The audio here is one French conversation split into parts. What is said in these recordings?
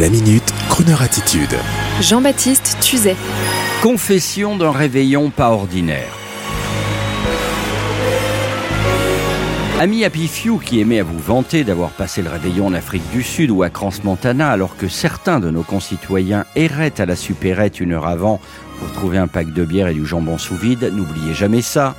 La minute, Kroneur attitude. Jean-Baptiste Tuzet. Confession d'un réveillon pas ordinaire. Ami Happy Few qui aimait à vous vanter d'avoir passé le réveillon en Afrique du Sud ou à Crans-Montana alors que certains de nos concitoyens erraient à la supérette une heure avant pour trouver un pack de bière et du jambon sous vide, n'oubliez jamais ça.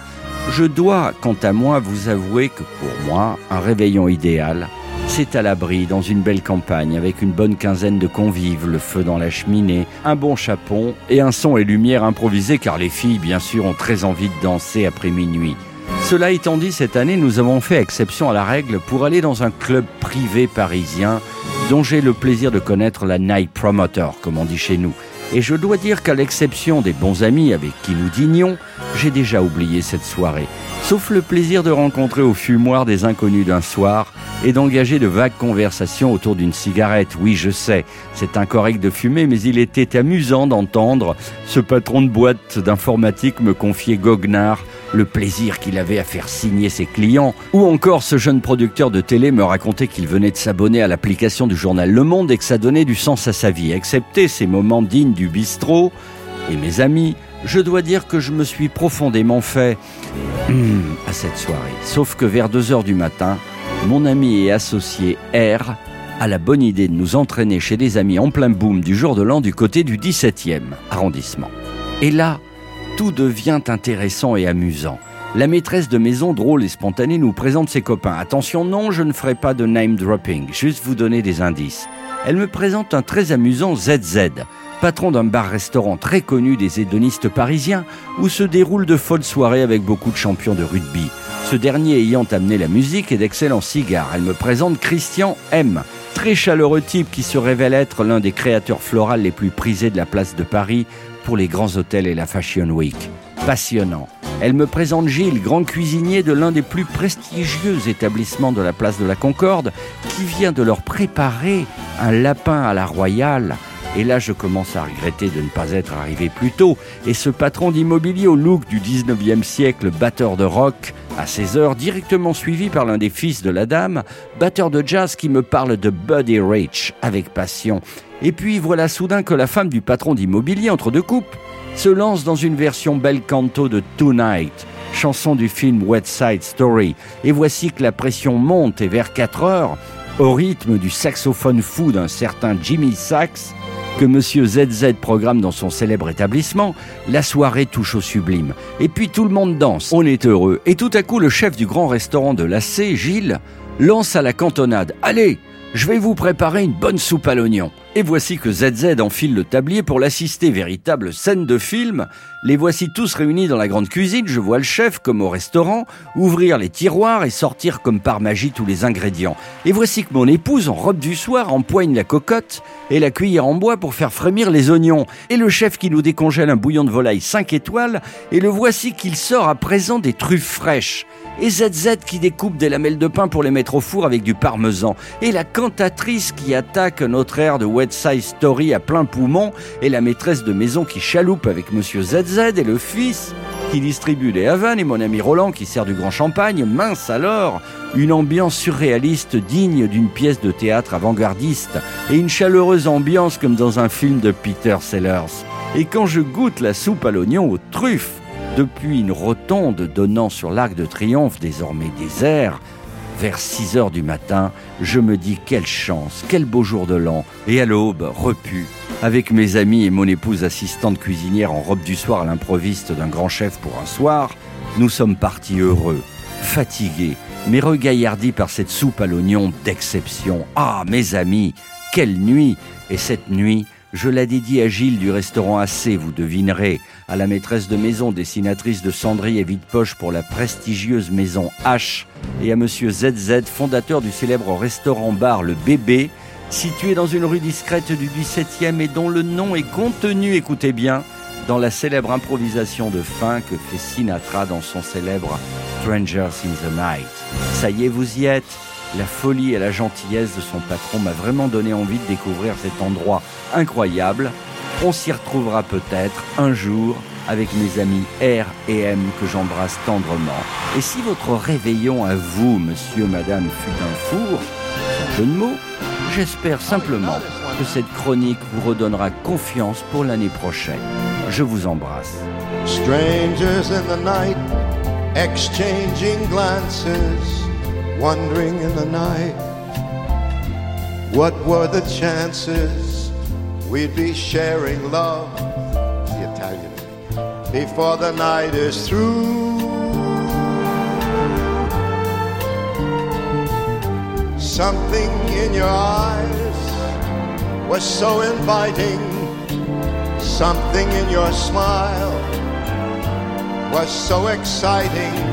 Je dois, quant à moi, vous avouer que pour moi, un réveillon idéal, c'est à l'abri dans une belle campagne avec une bonne quinzaine de convives, le feu dans la cheminée, un bon chapon et un son et lumière improvisés car les filles bien sûr ont très envie de danser après minuit. Cela étant dit, cette année nous avons fait exception à la règle pour aller dans un club privé parisien dont j'ai le plaisir de connaître la night promoter comme on dit chez nous. Et je dois dire qu'à l'exception des bons amis avec qui nous dînions, j'ai déjà oublié cette soirée. Sauf le plaisir de rencontrer au fumoir des inconnus d'un soir et d'engager de vagues conversations autour d'une cigarette. Oui, je sais, c'est incorrect de fumer, mais il était amusant d'entendre ce patron de boîte d'informatique me confier goguenard le plaisir qu'il avait à faire signer ses clients, ou encore ce jeune producteur de télé me racontait qu'il venait de s'abonner à l'application du journal Le Monde et que ça donnait du sens à sa vie, excepté ces moments dignes du bistrot. Et mes amis, je dois dire que je me suis profondément fait hum, à cette soirée. Sauf que vers 2 heures du matin, mon ami et associé R a la bonne idée de nous entraîner chez des amis en plein boom du jour de l'an du côté du 17e arrondissement. Et là, tout devient intéressant et amusant. La maîtresse de maison, drôle et spontanée, nous présente ses copains. Attention, non, je ne ferai pas de name dropping, juste vous donner des indices. Elle me présente un très amusant ZZ, patron d'un bar-restaurant très connu des hédonistes parisiens, où se déroulent de folles soirées avec beaucoup de champions de rugby. Ce dernier ayant amené la musique et d'excellents cigares. Elle me présente Christian M, très chaleureux type qui se révèle être l'un des créateurs floraux les plus prisés de la place de Paris pour les grands hôtels et la Fashion Week. Passionnant. Elle me présente Gilles, grand cuisinier de l'un des plus prestigieux établissements de la place de la Concorde, qui vient de leur préparer un lapin à la royale. Et là, je commence à regretter de ne pas être arrivé plus tôt. Et ce patron d'immobilier au look du 19e siècle, batteur de rock, à 16 heures, directement suivi par l'un des fils de la dame, batteur de jazz qui me parle de Buddy Rich avec passion. Et puis voilà soudain que la femme du patron d'immobilier entre deux coupes se lance dans une version bel canto de Tonight, chanson du film West Side Story. Et voici que la pression monte et vers 4 heures, au rythme du saxophone fou d'un certain Jimmy Sax, que Monsieur ZZ programme dans son célèbre établissement, la soirée touche au sublime. Et puis tout le monde danse, on est heureux. Et tout à coup, le chef du grand restaurant de l'AC, Gilles, lance à la cantonade. Allez, je vais vous préparer une bonne soupe à l'oignon. Et voici que ZZ enfile le tablier pour l'assister, véritable scène de film. Les voici tous réunis dans la grande cuisine, je vois le chef, comme au restaurant, ouvrir les tiroirs et sortir comme par magie tous les ingrédients. Et voici que mon épouse, en robe du soir, empoigne la cocotte et la cuillère en bois pour faire frémir les oignons. Et le chef qui nous décongèle un bouillon de volaille 5 étoiles, et le voici qu'il sort à présent des truffes fraîches et ZZ qui découpe des lamelles de pain pour les mettre au four avec du parmesan, et la cantatrice qui attaque notre air de Wet Side Story à plein poumon, et la maîtresse de maison qui chaloupe avec Monsieur ZZ, et le fils qui distribue les havanes, et mon ami Roland qui sert du grand champagne, mince alors une ambiance surréaliste digne d'une pièce de théâtre avant-gardiste, et une chaleureuse ambiance comme dans un film de Peter Sellers. Et quand je goûte la soupe à l'oignon aux truffes, depuis une rotonde donnant sur l'arc de triomphe désormais désert, vers 6 heures du matin, je me dis quelle chance, quel beau jour de l'an, et à l'aube, repu, avec mes amis et mon épouse assistante cuisinière en robe du soir à l'improviste d'un grand chef pour un soir, nous sommes partis heureux, fatigués, mais regaillardis par cette soupe à l'oignon d'exception. Ah, mes amis, quelle nuit Et cette nuit, je la dédie à Gilles du restaurant AC, vous devinerez, à la maîtresse de maison, dessinatrice de cendrier et vide-poche pour la prestigieuse maison H, et à monsieur ZZ, fondateur du célèbre restaurant-bar Le Bébé, situé dans une rue discrète du 17e et dont le nom est contenu, écoutez bien, dans la célèbre improvisation de fin que fait Sinatra dans son célèbre Strangers in the Night. Ça y est, vous y êtes la folie et la gentillesse de son patron m'a vraiment donné envie de découvrir cet endroit incroyable. On s'y retrouvera peut-être un jour avec mes amis R et M que j'embrasse tendrement. Et si votre réveillon à vous, monsieur, madame, fut un four, jeu de mots, j'espère simplement que cette chronique vous redonnera confiance pour l'année prochaine. Je vous embrasse. Strangers in the night, exchanging glances, wondering in the night, what were the chances we'd be sharing love, the Italian, before the night is through. Something in your eyes was so inviting, something in your smile was so exciting.